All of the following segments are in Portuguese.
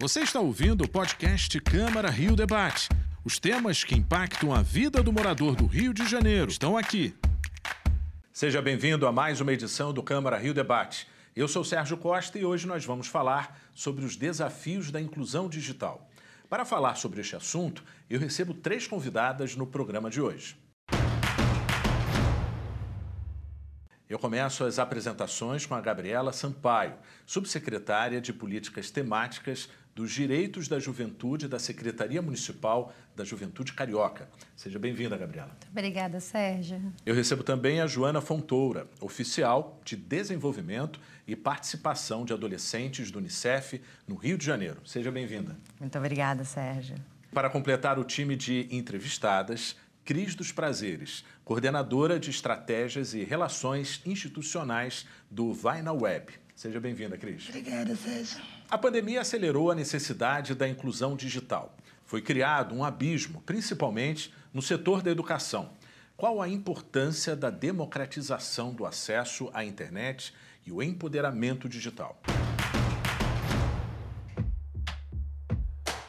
Você está ouvindo o podcast Câmara Rio Debate. Os temas que impactam a vida do morador do Rio de Janeiro estão aqui. Seja bem-vindo a mais uma edição do Câmara Rio Debate. Eu sou Sérgio Costa e hoje nós vamos falar sobre os desafios da inclusão digital. Para falar sobre este assunto, eu recebo três convidadas no programa de hoje. Eu começo as apresentações com a Gabriela Sampaio, subsecretária de Políticas Temáticas dos Direitos da Juventude da Secretaria Municipal da Juventude Carioca. Seja bem-vinda, Gabriela. Muito obrigada, Sérgio. Eu recebo também a Joana Fontoura, oficial de Desenvolvimento e Participação de Adolescentes do Unicef no Rio de Janeiro. Seja bem-vinda. Muito obrigada, Sérgio. Para completar o time de entrevistadas, Cris dos Prazeres, coordenadora de estratégias e relações institucionais do Vai na Web. Seja bem-vinda, Cris. Obrigada, Sérgio. A pandemia acelerou a necessidade da inclusão digital. Foi criado um abismo, principalmente no setor da educação. Qual a importância da democratização do acesso à internet e o empoderamento digital?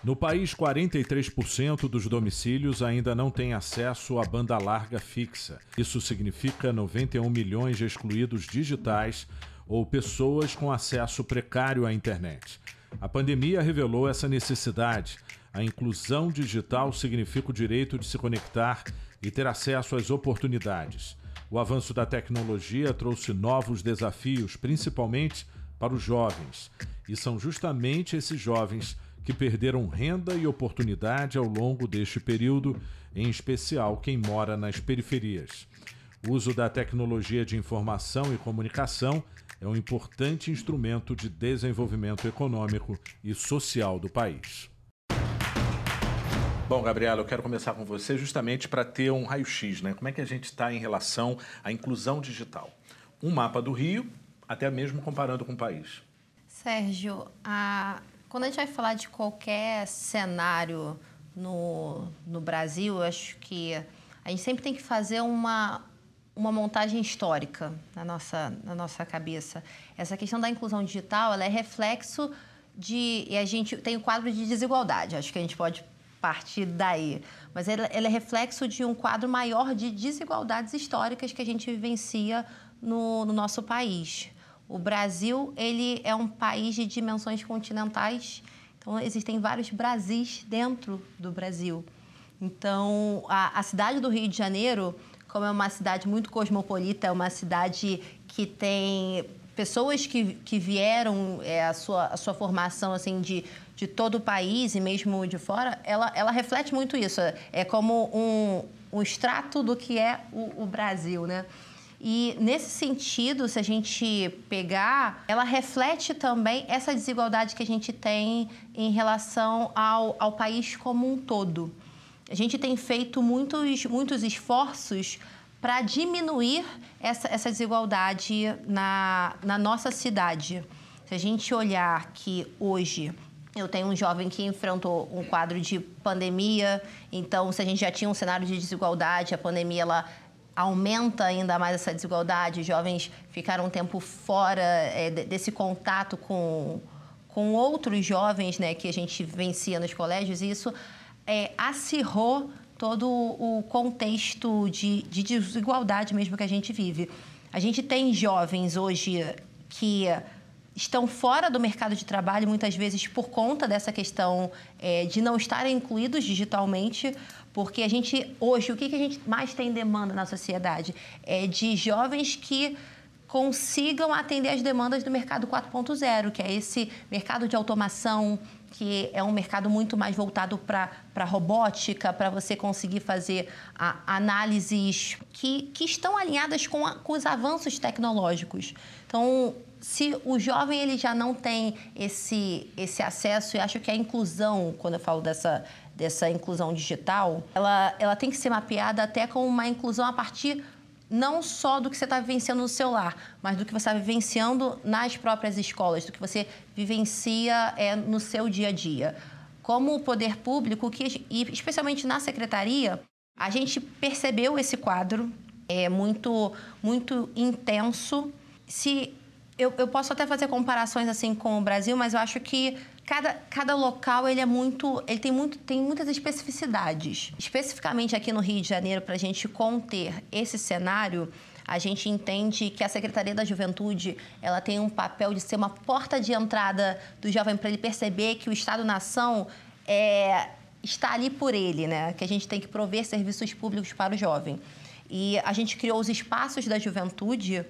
No país, 43% dos domicílios ainda não têm acesso à banda larga fixa. Isso significa 91 milhões de excluídos digitais ou pessoas com acesso precário à internet. A pandemia revelou essa necessidade. A inclusão digital significa o direito de se conectar e ter acesso às oportunidades. O avanço da tecnologia trouxe novos desafios, principalmente para os jovens. E são justamente esses jovens que perderam renda e oportunidade ao longo deste período, em especial quem mora nas periferias. O uso da tecnologia de informação e comunicação é um importante instrumento de desenvolvimento econômico e social do país. Bom, Gabriela, eu quero começar com você justamente para ter um raio-x, né? Como é que a gente está em relação à inclusão digital? Um mapa do Rio, até mesmo comparando com o país. Sérgio, a, quando a gente vai falar de qualquer cenário no, no Brasil, eu acho que a gente sempre tem que fazer uma, uma montagem histórica na nossa, na nossa cabeça. Essa questão da inclusão digital ela é reflexo de. E a gente tem o um quadro de desigualdade, acho que a gente pode partir daí. Mas ela, ela, é reflexo de um quadro maior de desigualdades históricas que a gente vivencia no, no nosso país. O Brasil ele é um país de dimensões continentais, então existem vários Brasis dentro do Brasil. Então, a, a cidade do Rio de Janeiro, como é uma cidade muito cosmopolita, é uma cidade que tem pessoas que, que vieram, é, a, sua, a sua formação assim de, de todo o país e mesmo de fora, ela, ela reflete muito isso. É como um, um extrato do que é o, o Brasil, né? E nesse sentido, se a gente pegar, ela reflete também essa desigualdade que a gente tem em relação ao, ao país como um todo. A gente tem feito muitos, muitos esforços para diminuir essa, essa desigualdade na, na nossa cidade. Se a gente olhar que hoje eu tenho um jovem que enfrentou um quadro de pandemia, então se a gente já tinha um cenário de desigualdade, a pandemia ela aumenta ainda mais essa desigualdade. Os jovens ficaram um tempo fora é, desse contato com, com outros jovens né, que a gente vencia nos colégios, e isso é, acirrou todo o contexto de, de desigualdade mesmo que a gente vive. A gente tem jovens hoje que estão fora do mercado de trabalho, muitas vezes por conta dessa questão é, de não estarem incluídos digitalmente, porque a gente, hoje, o que, que a gente mais tem demanda na sociedade? É de jovens que consigam atender as demandas do mercado 4.0, que é esse mercado de automação, que é um mercado muito mais voltado para robótica, para você conseguir fazer a, análises que, que estão alinhadas com, a, com os avanços tecnológicos. Então, se o jovem ele já não tem esse, esse acesso, e acho que a inclusão, quando eu falo dessa, dessa inclusão digital, ela, ela tem que ser mapeada até como uma inclusão a partir não só do que você está vivenciando no celular, mas do que você está vivenciando nas próprias escolas, do que você vivencia é, no seu dia a dia. Como o poder público, que, e especialmente na secretaria, a gente percebeu esse quadro é muito, muito intenso. Se Eu, eu posso até fazer comparações assim com o Brasil, mas eu acho que cada, cada local ele é muito, ele tem, muito, tem muitas especificidades. Especificamente aqui no Rio de Janeiro, para a gente conter esse cenário, a gente entende que a Secretaria da Juventude ela tem um papel de ser uma porta de entrada do jovem para ele perceber que o Estado-nação é, está ali por ele, né? Que a gente tem que prover serviços públicos para o jovem. E a gente criou os espaços da juventude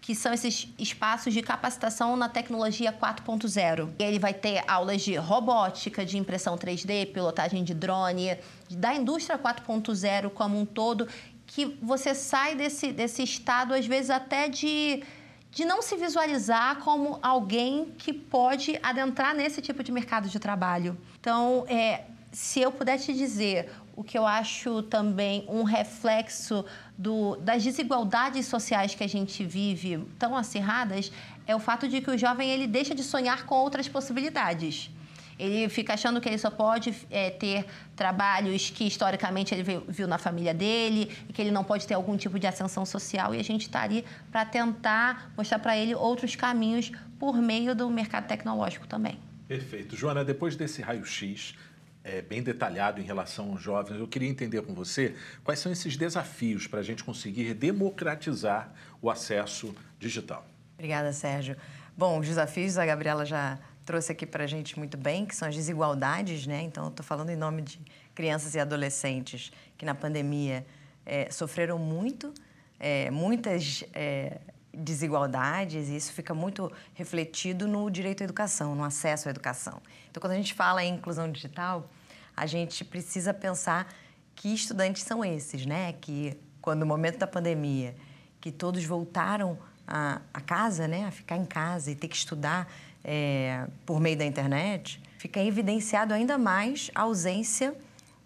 que são esses espaços de capacitação na tecnologia 4.0. Ele vai ter aulas de robótica, de impressão 3D, pilotagem de drone, da indústria 4.0 como um todo, que você sai desse, desse estado, às vezes, até de, de não se visualizar como alguém que pode adentrar nesse tipo de mercado de trabalho. Então, é, se eu puder te dizer o que eu acho também um reflexo do, das desigualdades sociais que a gente vive tão acirradas é o fato de que o jovem ele deixa de sonhar com outras possibilidades. Ele fica achando que ele só pode é, ter trabalhos que historicamente ele viu, viu, na família dele e que ele não pode ter algum tipo de ascensão social. E a gente está ali para tentar mostrar para ele outros caminhos por meio do mercado tecnológico também. Perfeito. Joana, depois desse raio-x, é, bem detalhado em relação aos jovens. Eu queria entender com você quais são esses desafios para a gente conseguir democratizar o acesso digital. Obrigada, Sérgio. Bom, os desafios a Gabriela já trouxe aqui para a gente muito bem, que são as desigualdades, né? Então, estou falando em nome de crianças e adolescentes que na pandemia é, sofreram muito, é, muitas é, desigualdades, e isso fica muito refletido no direito à educação, no acesso à educação. Então, quando a gente fala em inclusão digital, a gente precisa pensar que estudantes são esses, né? Que quando no momento da pandemia, que todos voltaram a, a casa, né? A ficar em casa e ter que estudar é, por meio da internet, fica evidenciado ainda mais a ausência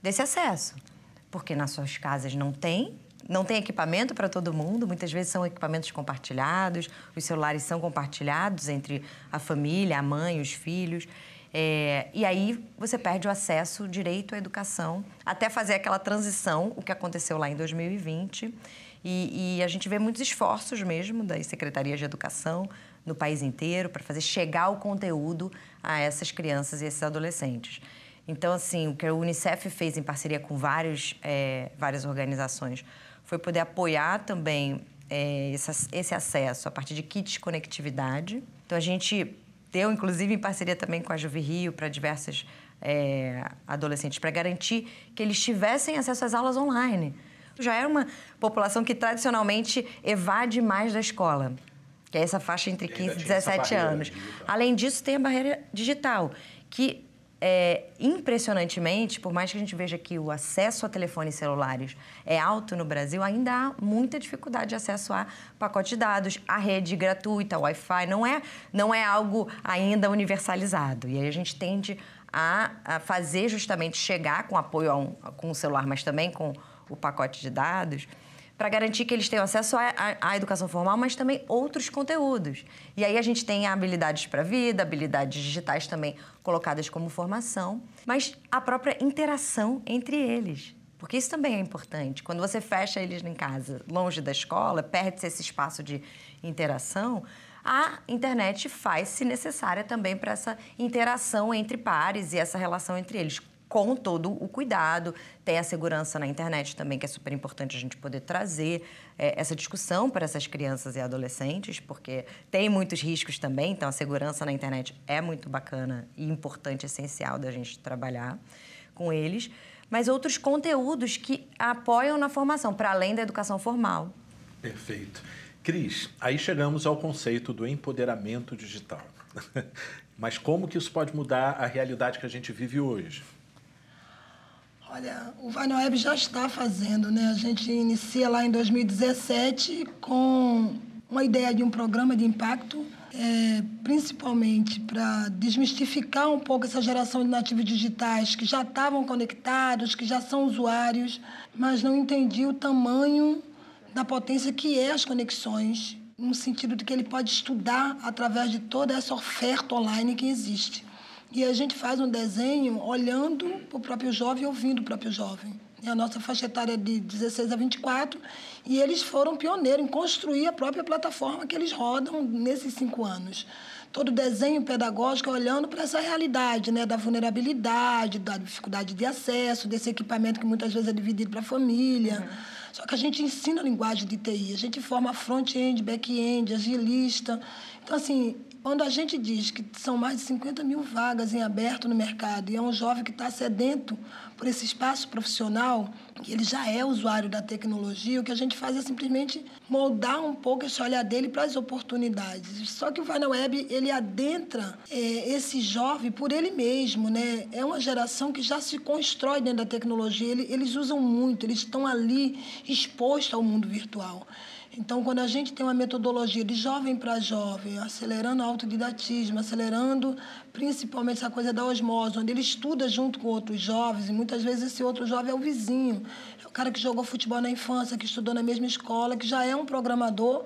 desse acesso, porque nas suas casas não tem não tem equipamento para todo mundo, muitas vezes são equipamentos compartilhados, os celulares são compartilhados entre a família, a mãe, os filhos. É, e aí você perde o acesso, direito à educação, até fazer aquela transição, o que aconteceu lá em 2020. E, e a gente vê muitos esforços mesmo das secretarias de educação no país inteiro para fazer chegar o conteúdo a essas crianças e esses adolescentes. Então, assim, o que a Unicef fez em parceria com vários, é, várias organizações foi poder apoiar também é, esse, esse acesso a partir de kits de conectividade. Então, a gente deu, inclusive, em parceria também com a Juve Rio, para diversos é, adolescentes, para garantir que eles tivessem acesso às aulas online. Já era uma população que tradicionalmente evade mais da escola, que é essa faixa entre 15 e 17 anos. Digital. Além disso, tem a barreira digital, que é, impressionantemente, por mais que a gente veja que o acesso a telefones celulares é alto no Brasil, ainda há muita dificuldade de acesso a pacote de dados, a rede gratuita, Wi-Fi, não é, não é algo ainda universalizado. E aí a gente tende a, a fazer justamente chegar com apoio um, com o celular, mas também com o pacote de dados, para garantir que eles tenham acesso à, educação formal, mas também outros conteúdos. E aí a gente tem habilidades para a vida, habilidades digitais também colocadas como formação, mas a própria interação entre eles. Porque isso também é importante. Quando você fecha eles em casa, longe da escola, perde-se esse espaço de interação, a internet faz-se necessária também para essa interação entre pares e essa relação entre eles com todo o cuidado. Tem a segurança na internet também, que é super importante a gente poder trazer é, essa discussão para essas crianças e adolescentes, porque tem muitos riscos também, então a segurança na internet é muito bacana e importante, essencial da gente trabalhar com eles. Mas outros conteúdos que apoiam na formação, para além da educação formal. Perfeito. Cris, aí chegamos ao conceito do empoderamento digital. Mas como que isso pode mudar a realidade que a gente vive hoje? Olha, o Vai Web já está fazendo, né? A gente inicia lá em 2017 com uma ideia de um programa de impacto, é, principalmente para desmistificar um pouco essa geração de nativos digitais que já estavam conectados, que já são usuários, mas não entendiam o tamanho da potência que é as conexões, no sentido de que ele pode estudar através de toda essa oferta online que existe. E a gente faz um desenho olhando para o próprio jovem, ouvindo o próprio jovem. A nossa faixa etária é de 16 a 24 e eles foram pioneiros em construir a própria plataforma que eles rodam nesses cinco anos. Todo o desenho pedagógico olhando para essa realidade né, da vulnerabilidade, da dificuldade de acesso, desse equipamento que muitas vezes é dividido para a família. Uhum. Só que a gente ensina a linguagem de TI, a gente forma front-end, back-end, agilista. Então, assim, quando a gente diz que são mais de 50 mil vagas em aberto no mercado e é um jovem que está sedento por esse espaço profissional, que ele já é usuário da tecnologia, o que a gente faz é simplesmente moldar um pouco esse olhar dele para as oportunidades. Só que o Vai na Web, ele adentra é, esse jovem por ele mesmo, né? É uma geração que já se constrói dentro da tecnologia, ele, eles usam muito, eles estão ali expostos ao mundo virtual. Então, quando a gente tem uma metodologia de jovem para jovem, acelerando o autodidatismo, acelerando principalmente essa coisa da osmose, onde ele estuda junto com outros jovens, e muitas vezes esse outro jovem é o vizinho, é o cara que jogou futebol na infância, que estudou na mesma escola, que já é um programador,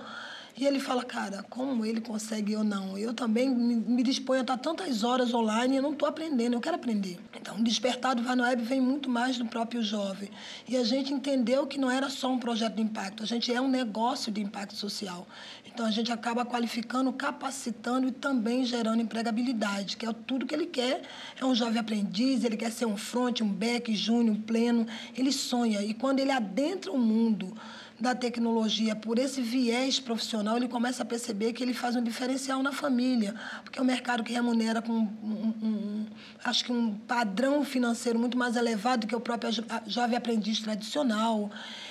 e ele fala, cara, como ele consegue ou não? Eu também me, me disponho a estar tantas horas online e não estou aprendendo, eu quero aprender. Então, o despertar do Vai Web vem muito mais do próprio jovem. E a gente entendeu que não era só um projeto de impacto, a gente é um negócio de impacto social. Então, a gente acaba qualificando, capacitando e também gerando empregabilidade, que é tudo que ele quer. É um jovem aprendiz, ele quer ser um front, um back, júnior, um pleno. Ele sonha. E quando ele adentra o mundo da tecnologia por esse viés profissional, ele começa a perceber que ele faz um diferencial na família, porque é um mercado que remunera com um, um, um, acho que um padrão financeiro muito mais elevado que o próprio jovem aprendiz tradicional.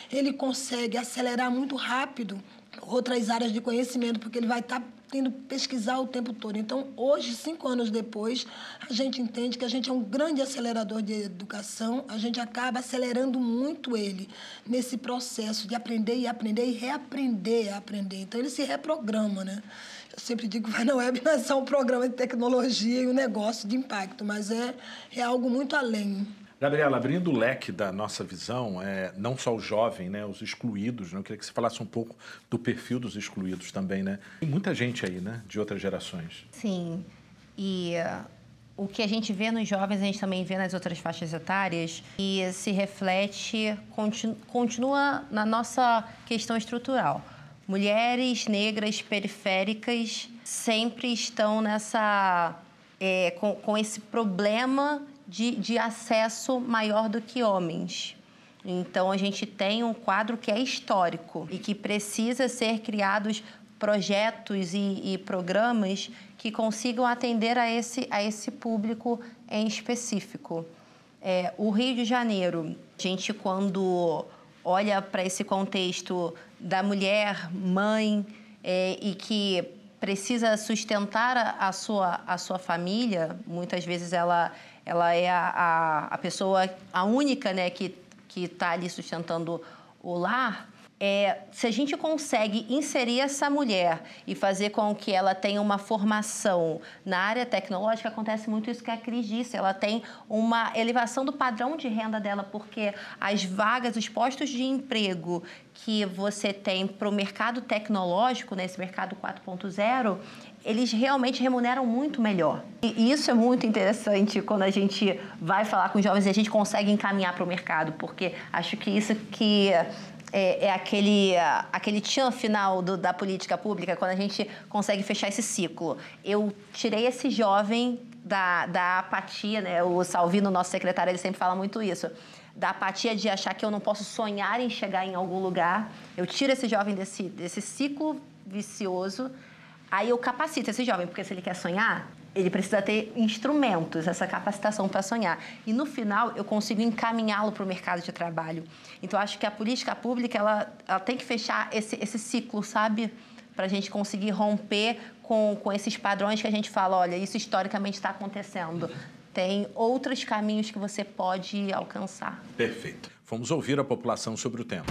Ele consegue acelerar muito rápido outras áreas de conhecimento, porque ele vai estar tá tendo pesquisar o tempo todo. Então, hoje, cinco anos depois, a gente entende que a gente é um grande acelerador de educação, a gente acaba acelerando muito ele nesse processo de aprender e aprender e reaprender a aprender. Então, ele se reprograma, né? Eu sempre digo que vai na web não é só um programa de tecnologia e um negócio de impacto, mas é, é algo muito além. Gabriela, abrindo o leque da nossa visão, é, não só o jovem, né, os excluídos, né, eu queria que você falasse um pouco do perfil dos excluídos também, né? Tem muita gente aí, né, de outras gerações. Sim, e uh, o que a gente vê nos jovens, a gente também vê nas outras faixas etárias e se reflete, continu, continua na nossa questão estrutural. Mulheres negras periféricas sempre estão nessa... É, com, com esse problema de, de acesso maior do que homens. Então, a gente tem um quadro que é histórico e que precisa ser criados projetos e, e, programas que consigam atender a esse, a esse público em específico. É, o Rio de Janeiro, a gente, quando olha para esse contexto da mulher, mãe, é, e que precisa sustentar a, a, sua, a sua família, muitas vezes ela ela é a, a, a pessoa, a única né, que está ali sustentando o lar, é, se a gente consegue inserir essa mulher e fazer com que ela tenha uma formação na área tecnológica, acontece muito isso que a Cris disse. Ela tem uma elevação do padrão de renda dela, porque as vagas, os postos de emprego que você tem para o mercado tecnológico, nesse mercado 4.0, eles realmente remuneram muito melhor. E isso é muito interessante quando a gente vai falar com jovens e a gente consegue encaminhar para o mercado, porque acho que isso que é, é, aquele, aquele tchan final do, da política pública, quando a gente consegue fechar esse ciclo. Eu tirei esse jovem da, da apatia, né? o Salvino, nosso secretário, ele sempre fala muito isso, da apatia de achar que eu não posso sonhar em chegar em algum lugar. Eu tiro esse jovem desse, desse ciclo vicioso Aí eu capacito esse jovem, porque se ele quer sonhar, ele precisa ter instrumentos, essa capacitação para sonhar. E no final, eu consigo encaminhá-lo para o mercado de trabalho. Então, acho que a política pública ela, ela tem que fechar esse, esse ciclo, sabe? Para a gente conseguir romper com, com esses padrões que a gente fala: olha, isso historicamente está acontecendo. Tem outros caminhos que você pode alcançar. Perfeito. Vamos ouvir a população sobre o tema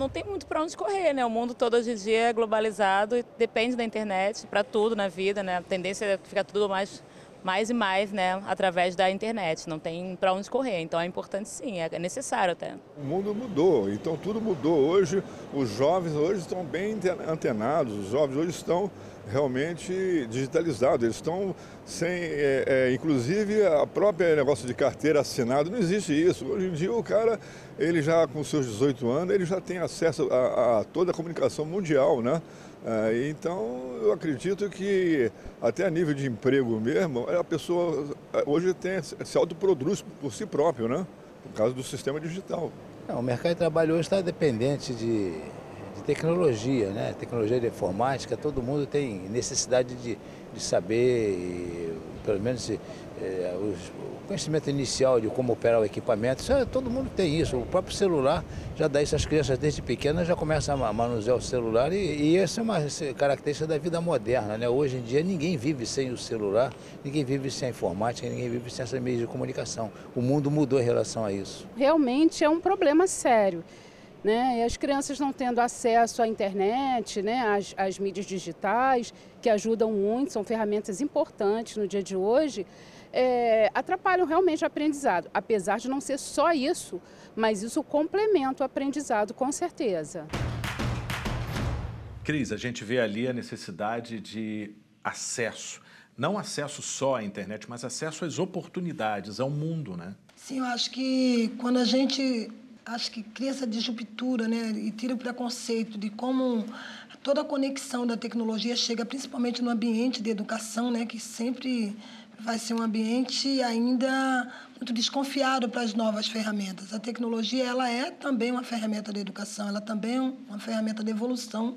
não tem muito para onde correr, né? O mundo todo hoje em dia é globalizado e depende da internet para tudo na vida, né? A tendência é ficar tudo mais mais e mais, né, através da internet. Não tem para onde correr. Então é importante sim, é necessário até. O mundo mudou, então tudo mudou. Hoje os jovens hoje estão bem antenados, os jovens hoje estão realmente digitalizados. Eles estão sem, é, é, inclusive a própria negócio de carteira assinada, não existe isso. Hoje em dia o cara, ele já com seus 18 anos, ele já tem acesso a, a toda a comunicação mundial, né? É, então eu acredito que até a nível de emprego mesmo, a pessoa é, hoje tem, se autoproduz por si próprio, né? Por causa do sistema digital. Não, o mercado de trabalho hoje está dependente de de tecnologia, né? Tecnologia de informática, todo mundo tem necessidade de, de saber, pelo menos é, o conhecimento inicial de como operar o equipamento. Isso, é, todo mundo tem isso. O próprio celular já dá isso às crianças desde pequenas, já começam a manusear o celular e, e essa é uma característica da vida moderna, né? Hoje em dia ninguém vive sem o celular, ninguém vive sem a informática, ninguém vive sem essas meios de comunicação. O mundo mudou em relação a isso. Realmente é um problema sério né? E as crianças não tendo acesso à internet, né? às, às mídias digitais, que ajudam muito, são ferramentas importantes no dia de hoje, é, atrapalham realmente o aprendizado, apesar de não ser só isso, mas isso complementa o aprendizado, com certeza. Cris, a gente vê ali a necessidade de acesso. Não acesso só à internet, mas acesso às oportunidades, ao mundo, né? Sim, eu acho que quando a gente acho que cria essa disruptura, né? E tira o preconceito de como toda a conexão da tecnologia chega principalmente no ambiente de educação, né? Que sempre vai ser um ambiente ainda muito desconfiado para as novas ferramentas. A tecnologia ela é também uma ferramenta de educação, ela também é uma ferramenta de evolução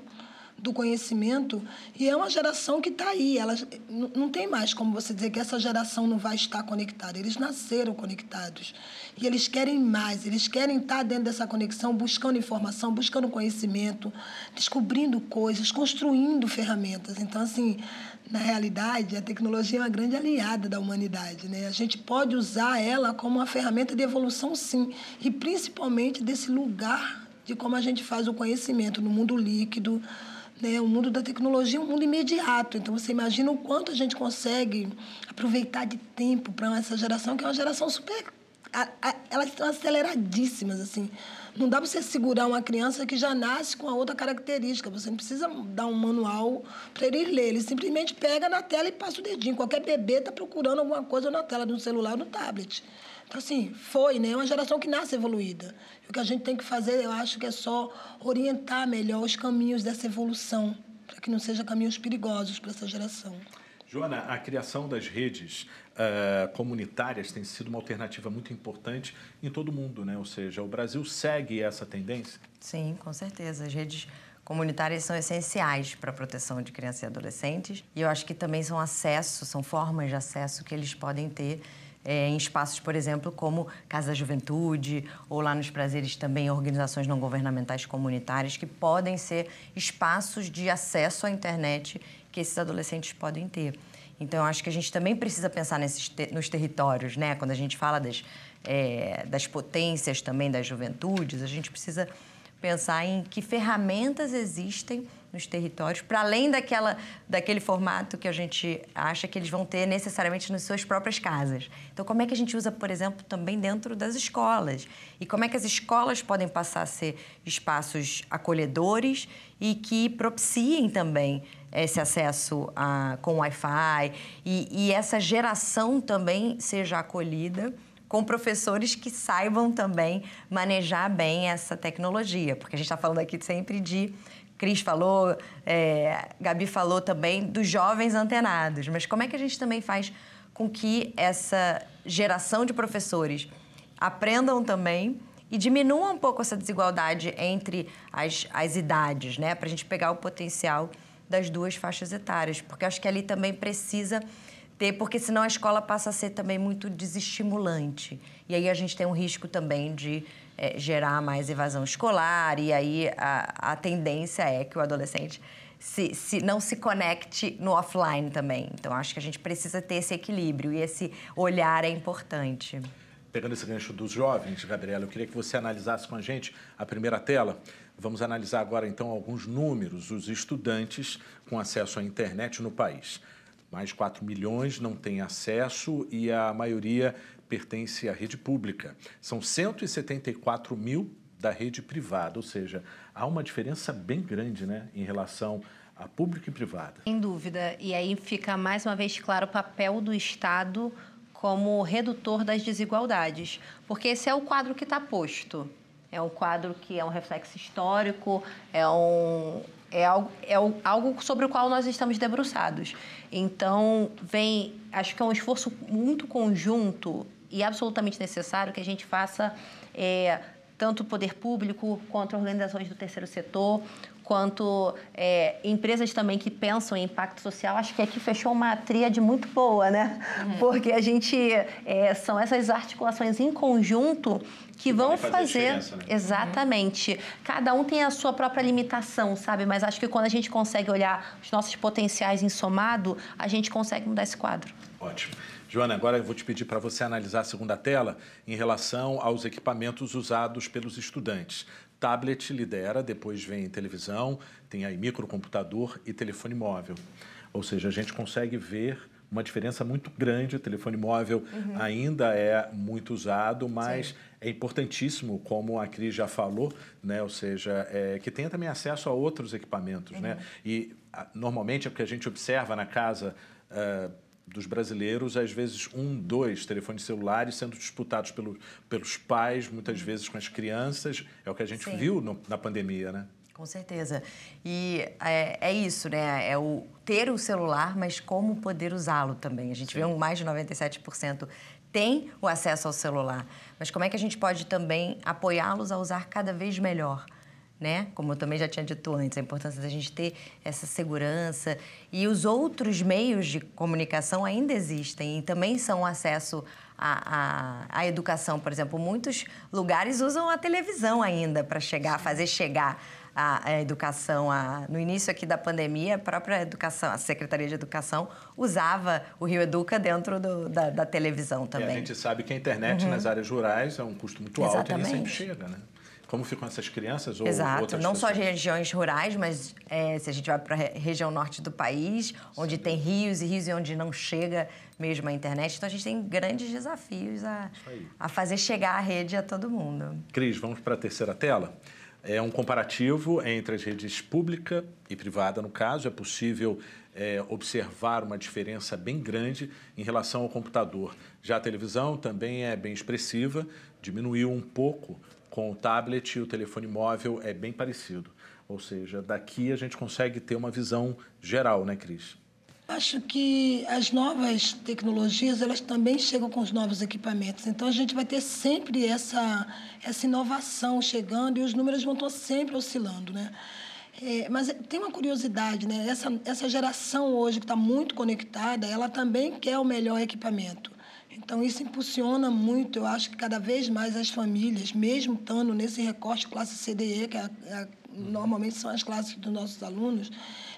do conhecimento e é uma geração que está aí. Ela, não tem mais como você dizer que essa geração não vai estar conectada. Eles nasceram conectados e eles querem mais. Eles querem estar dentro dessa conexão, buscando informação, buscando conhecimento, descobrindo coisas, construindo ferramentas. Então, assim, na realidade, a tecnologia é uma grande aliada da humanidade. Né? A gente pode usar ela como uma ferramenta de evolução, sim, e principalmente desse lugar de como a gente faz o conhecimento no mundo líquido, né? O mundo da tecnologia é um mundo imediato. Então, você imagina o quanto a gente consegue aproveitar de tempo para essa geração, que é uma geração super... Elas estão aceleradíssimas, assim. Não dá para você segurar uma criança que já nasce com a outra característica. Você não precisa dar um manual para ele ler. Ele simplesmente pega na tela e passa o dedinho. Qualquer bebê está procurando alguma coisa na tela, no celular ou no tablet. Então, assim, foi, né? É uma geração que nasce evoluída. O que a gente tem que fazer, eu acho que é só orientar melhor os caminhos dessa evolução, para que não sejam caminhos perigosos para essa geração. Joana, a criação das redes uh, comunitárias tem sido uma alternativa muito importante em todo o mundo, né? Ou seja, o Brasil segue essa tendência? Sim, com certeza. As redes comunitárias são essenciais para a proteção de crianças e adolescentes e eu acho que também são acesso, são formas de acesso que eles podem ter é, em espaços, por exemplo, como Casa da Juventude ou lá nos Prazeres também organizações não governamentais comunitárias que podem ser espaços de acesso à internet que esses adolescentes podem ter. Então, eu acho que a gente também precisa pensar nesses nos territórios, né? Quando a gente fala das, é, das potências também das juventudes, a gente precisa pensar em que ferramentas existem nos territórios, para além daquela, daquele formato que a gente acha que eles vão ter necessariamente nas suas próprias casas. Então, como é que a gente usa, por exemplo, também dentro das escolas? E como é que as escolas podem passar a ser espaços acolhedores e que propiciem também esse acesso a, com Wi-Fi e, e essa geração também seja acolhida com professores que saibam também manejar bem essa tecnologia, porque a gente está falando aqui sempre de Cris falou, é, Gabi falou também dos jovens antenados. Mas como é que a gente também faz com que essa geração de professores aprendam também e diminua um pouco essa desigualdade entre as, as idades, né? Para a gente pegar o potencial das duas faixas etárias. Porque acho que ali também precisa ter, porque senão a escola passa a ser também muito desestimulante. E aí a gente tem um risco também de é, gerar mais evasão escolar, e aí a, a tendência é que o adolescente se, se, não se conecte no offline também. Então, acho que a gente precisa ter esse equilíbrio e esse olhar é importante. Pegando esse gancho dos jovens, Gabriela, eu queria que você analisasse com a gente a primeira tela. Vamos analisar agora, então, alguns números, os estudantes com acesso à internet no país. Mais 4 milhões não têm acesso e a maioria pertence à rede pública. São 174 mil da rede privada, ou seja, há uma diferença bem grande né, em relação a público e privada. Sem dúvida. E aí fica mais uma vez claro o papel do Estado como redutor das desigualdades, porque esse é o quadro que está posto. É um quadro que é um reflexo histórico, é, um, é, algo, é algo sobre o qual nós estamos debruçados. Então, vem, acho que é um esforço muito conjunto e absolutamente necessário que a gente faça é, tanto o poder público quanto organizações do terceiro setor, quanto é, empresas também que pensam em impacto social. Acho que aqui fechou uma tríade muito boa, né? Uhum. Porque a gente é, são essas articulações em conjunto que, que vão fazer, fazer né? exatamente. Uhum. Cada um tem a sua própria limitação, sabe? Mas acho que quando a gente consegue olhar os nossos potenciais em somado, a gente consegue mudar esse quadro. Ótimo. Joana, agora eu vou te pedir para você analisar a segunda tela em relação aos equipamentos usados pelos estudantes. Tablet lidera, depois vem televisão, tem aí microcomputador e telefone móvel. Ou seja, a gente consegue ver uma diferença muito grande. O telefone móvel uhum. ainda é muito usado, mas Sim. é importantíssimo, como a Cris já falou, né? ou seja, é, que tenha também acesso a outros equipamentos. Né? Uhum. Né? E a, normalmente é o que a gente observa na casa. Uh, dos brasileiros, às vezes um, dois telefones celulares sendo disputados pelo, pelos pais, muitas vezes com as crianças. É o que a gente Sim. viu no, na pandemia, né? Com certeza. E é, é, isso, né? É o ter o celular, mas como poder usá-lo também. A gente Sim. vê um mais de 97% tem o acesso ao celular. Mas como é que a gente pode também apoiá-los a usar cada vez melhor? Né? Como eu também já tinha dito antes, a importância da gente ter essa segurança. E os outros meios de comunicação ainda existem e também são acesso à, à, à educação. Por exemplo, muitos lugares usam a televisão ainda para chegar, fazer chegar a, a educação. A, no início aqui da pandemia, a própria educação, a Secretaria de Educação usava o Rio Educa dentro do, da, da, televisão também. E a gente sabe que a internet uhum. nas áreas rurais é um custo muito Exatamente. alto e nem sempre chega, né? Como ficam essas crianças ou Exato, não pessoas? só as regiões rurais, mas é, se a gente vai para a região norte do país, onde Sim. tem rios e rios e onde não chega mesmo a internet, então a gente tem grandes desafios a, a fazer chegar a rede a todo mundo. Cris, vamos para a terceira tela? É um comparativo entre as redes pública e privada, no caso. É possível é, observar uma diferença bem grande em relação ao computador. Já a televisão também é bem expressiva, diminuiu um pouco com o tablet e o telefone móvel é bem parecido. Ou seja, daqui a gente consegue ter uma visão geral, né, Cris? Acho que as novas tecnologias elas também chegam com os novos equipamentos. Então a gente vai ter sempre essa essa inovação chegando e os números vão estar sempre oscilando, né? É, mas tem uma curiosidade, né? Essa essa geração hoje que está muito conectada, ela também quer o melhor equipamento. Então, isso impulsiona muito, eu acho que cada vez mais as famílias, mesmo estando nesse recorte classe CDE, que é, é, normalmente são as classes dos nossos alunos,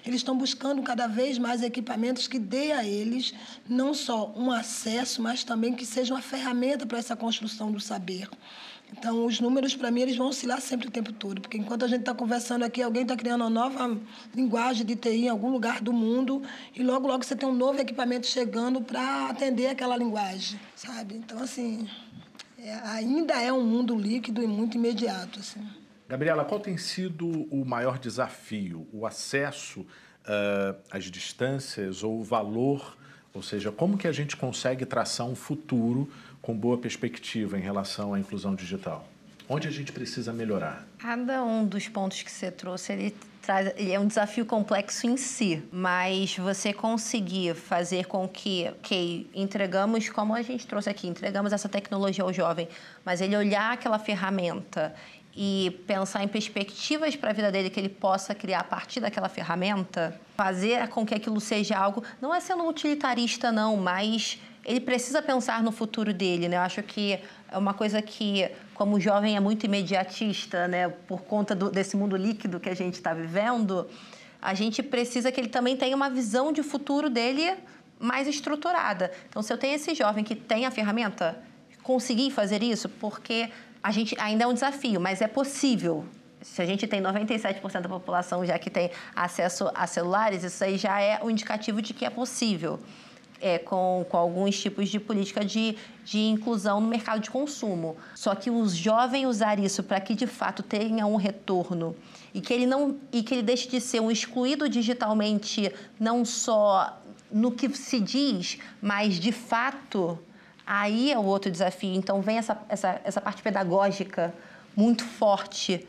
eles estão buscando cada vez mais equipamentos que dê a eles não só um acesso, mas também que seja uma ferramenta para essa construção do saber. Então, os números, para mim, eles vão oscilar sempre o tempo todo, porque enquanto a gente está conversando aqui, alguém está criando uma nova linguagem de TI em algum lugar do mundo, e logo, logo você tem um novo equipamento chegando para atender aquela linguagem, sabe? Então, assim, é, ainda é um mundo líquido e muito imediato, assim. Gabriela, qual tem sido o maior desafio? O acesso uh, às distâncias ou o valor? Ou seja, como que a gente consegue traçar um futuro com boa perspectiva em relação à inclusão digital? Onde a gente precisa melhorar? Cada um dos pontos que você trouxe, ele traz, ele é um desafio complexo em si, mas você conseguir fazer com que, que entregamos, como a gente trouxe aqui, entregamos essa tecnologia ao jovem, mas ele olhar aquela ferramenta e pensar em perspectivas para a vida dele que ele possa criar a partir daquela ferramenta, fazer com que aquilo seja algo, não é sendo utilitarista não, mas ele precisa pensar no futuro dele, né? Eu acho que é uma coisa que, como jovem, é muito imediatista, né? Por conta do, desse mundo líquido que a gente está vivendo, a gente precisa que ele também tenha uma visão de futuro dele mais estruturada. Então, se eu tenho esse jovem que tem a ferramenta, conseguir fazer isso, porque a gente ainda é um desafio, mas é possível. Se a gente tem 97% da população já que tem acesso a celulares, isso aí já é um indicativo de que é possível é, com, com alguns tipos de política de, de inclusão no mercado de consumo. Só que os jovens usar isso para que de fato tenha um retorno e que ele não e que ele deixe de ser um excluído digitalmente não só no que se diz, mas de fato aí é o outro desafio. Então vem essa, essa, essa parte pedagógica muito forte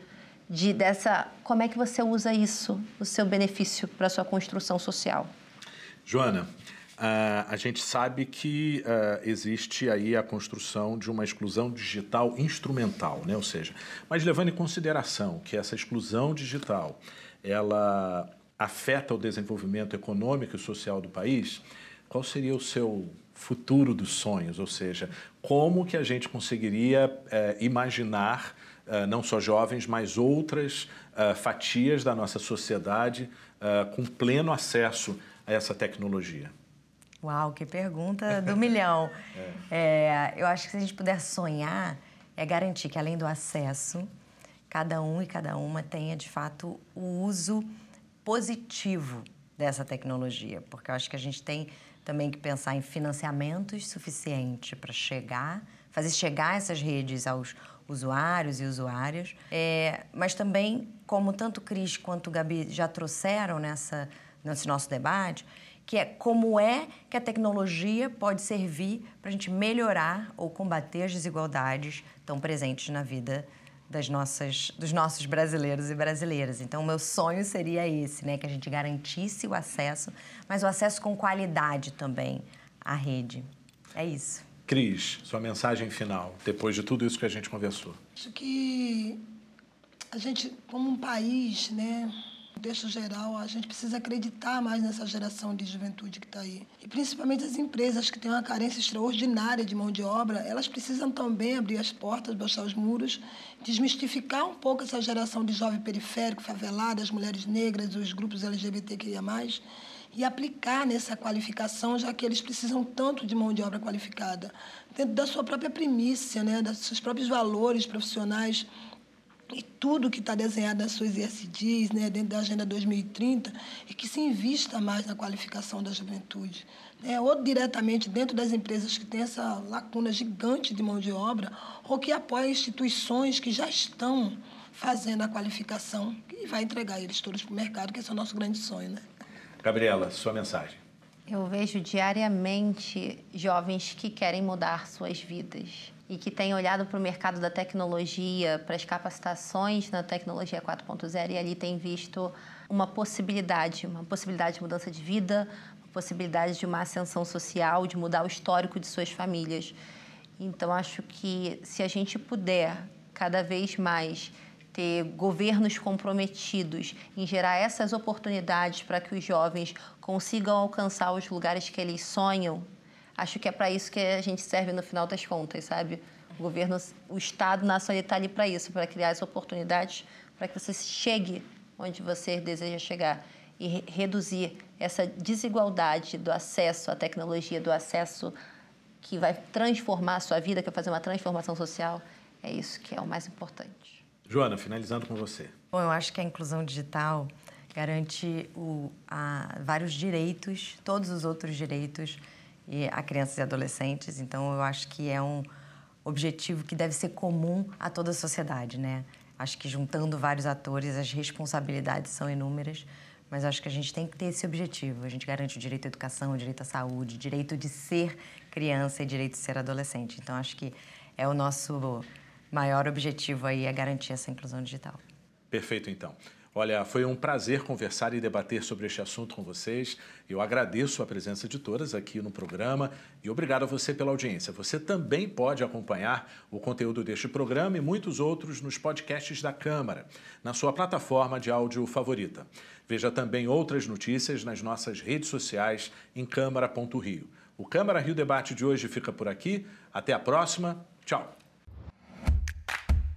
de dessa como é que você usa isso, o seu benefício para sua construção social. Joana, Uh, a gente sabe que uh, existe aí a construção de uma exclusão digital instrumental, né? ou seja, mas levando em consideração que essa exclusão digital ela afeta o desenvolvimento econômico e social do país, qual seria o seu futuro dos sonhos? Ou seja, como que a gente conseguiria uh, imaginar não só jovens, mas outras fatias da nossa sociedade com pleno acesso a essa tecnologia? Uau, que pergunta do milhão. É. É, eu acho que se a gente puder sonhar, é garantir que além do acesso, cada um e cada uma tenha de fato o uso positivo dessa tecnologia, porque eu acho que a gente tem também que pensar em financiamentos suficientes para chegar, fazer chegar essas redes aos usuários e usuárias, é, mas também, como tanto Cris quanto o Gabi já trouxeram nessa, nesse nosso debate, que é como é que a tecnologia pode servir para a gente melhorar ou combater as desigualdades tão presentes na vida das nossas, dos nossos brasileiros e brasileiras. Então, o meu sonho seria esse, né? Que a gente garantisse o acesso, mas o acesso com qualidade também à rede. É isso. Cris, sua mensagem final, depois de tudo isso que a gente conversou. Acho que a gente, como um país, né, contexto geral, a gente precisa acreditar mais nessa geração de juventude que está aí. E principalmente as empresas que têm uma carência extraordinária de mão de obra, elas precisam também abrir as portas, baixar os muros, desmistificar um pouco essa geração de jovem periférico, favelada, as mulheres negras, os grupos LGBTQIA+, e aplicar nessa qualificação, já que eles precisam tanto de mão de obra qualificada, dentro da sua própria primícia, né, dos seus próprios valores profissionais, e tudo que está desenhado nas suas ISDs, né, dentro da Agenda 2030, e que se invista mais na qualificação da juventude. Né, ou diretamente dentro das empresas que têm essa lacuna gigante de mão de obra, ou que apoiem instituições que já estão fazendo a qualificação e vai entregar eles todos para o mercado, que esse é o nosso grande sonho. Né? Gabriela, sua mensagem. Eu vejo diariamente jovens que querem mudar suas vidas e que têm olhado para o mercado da tecnologia, para as capacitações na tecnologia 4.0 e ali tem visto uma possibilidade, uma possibilidade de mudança de vida, uma possibilidade de uma ascensão social, de mudar o histórico de suas famílias. Então acho que se a gente puder cada vez mais ter governos comprometidos em gerar essas oportunidades para que os jovens consigam alcançar os lugares que eles sonham, acho que é para isso que a gente serve no final das contas, sabe? O governo, o Estado nacional está ali para isso, para criar as oportunidades para que você chegue onde você deseja chegar e re reduzir essa desigualdade do acesso à tecnologia, do acesso que vai transformar a sua vida, que vai fazer uma transformação social. É isso que é o mais importante. Joana, finalizando com você. Bom, eu acho que a inclusão digital garante o, a, vários direitos, todos os outros direitos e a crianças e adolescentes. Então, eu acho que é um objetivo que deve ser comum a toda a sociedade, né? Acho que juntando vários atores, as responsabilidades são inúmeras, mas acho que a gente tem que ter esse objetivo. A gente garante o direito à educação, o direito à saúde, o direito de ser criança e direito de ser adolescente. Então, acho que é o nosso maior objetivo aí, é garantir essa inclusão digital. Perfeito, então. Olha, foi um prazer conversar e debater sobre este assunto com vocês. Eu agradeço a presença de todas aqui no programa e obrigado a você pela audiência. Você também pode acompanhar o conteúdo deste programa e muitos outros nos podcasts da Câmara, na sua plataforma de áudio favorita. Veja também outras notícias nas nossas redes sociais em Câmara.rio. O Câmara Rio Debate de hoje fica por aqui. Até a próxima. Tchau.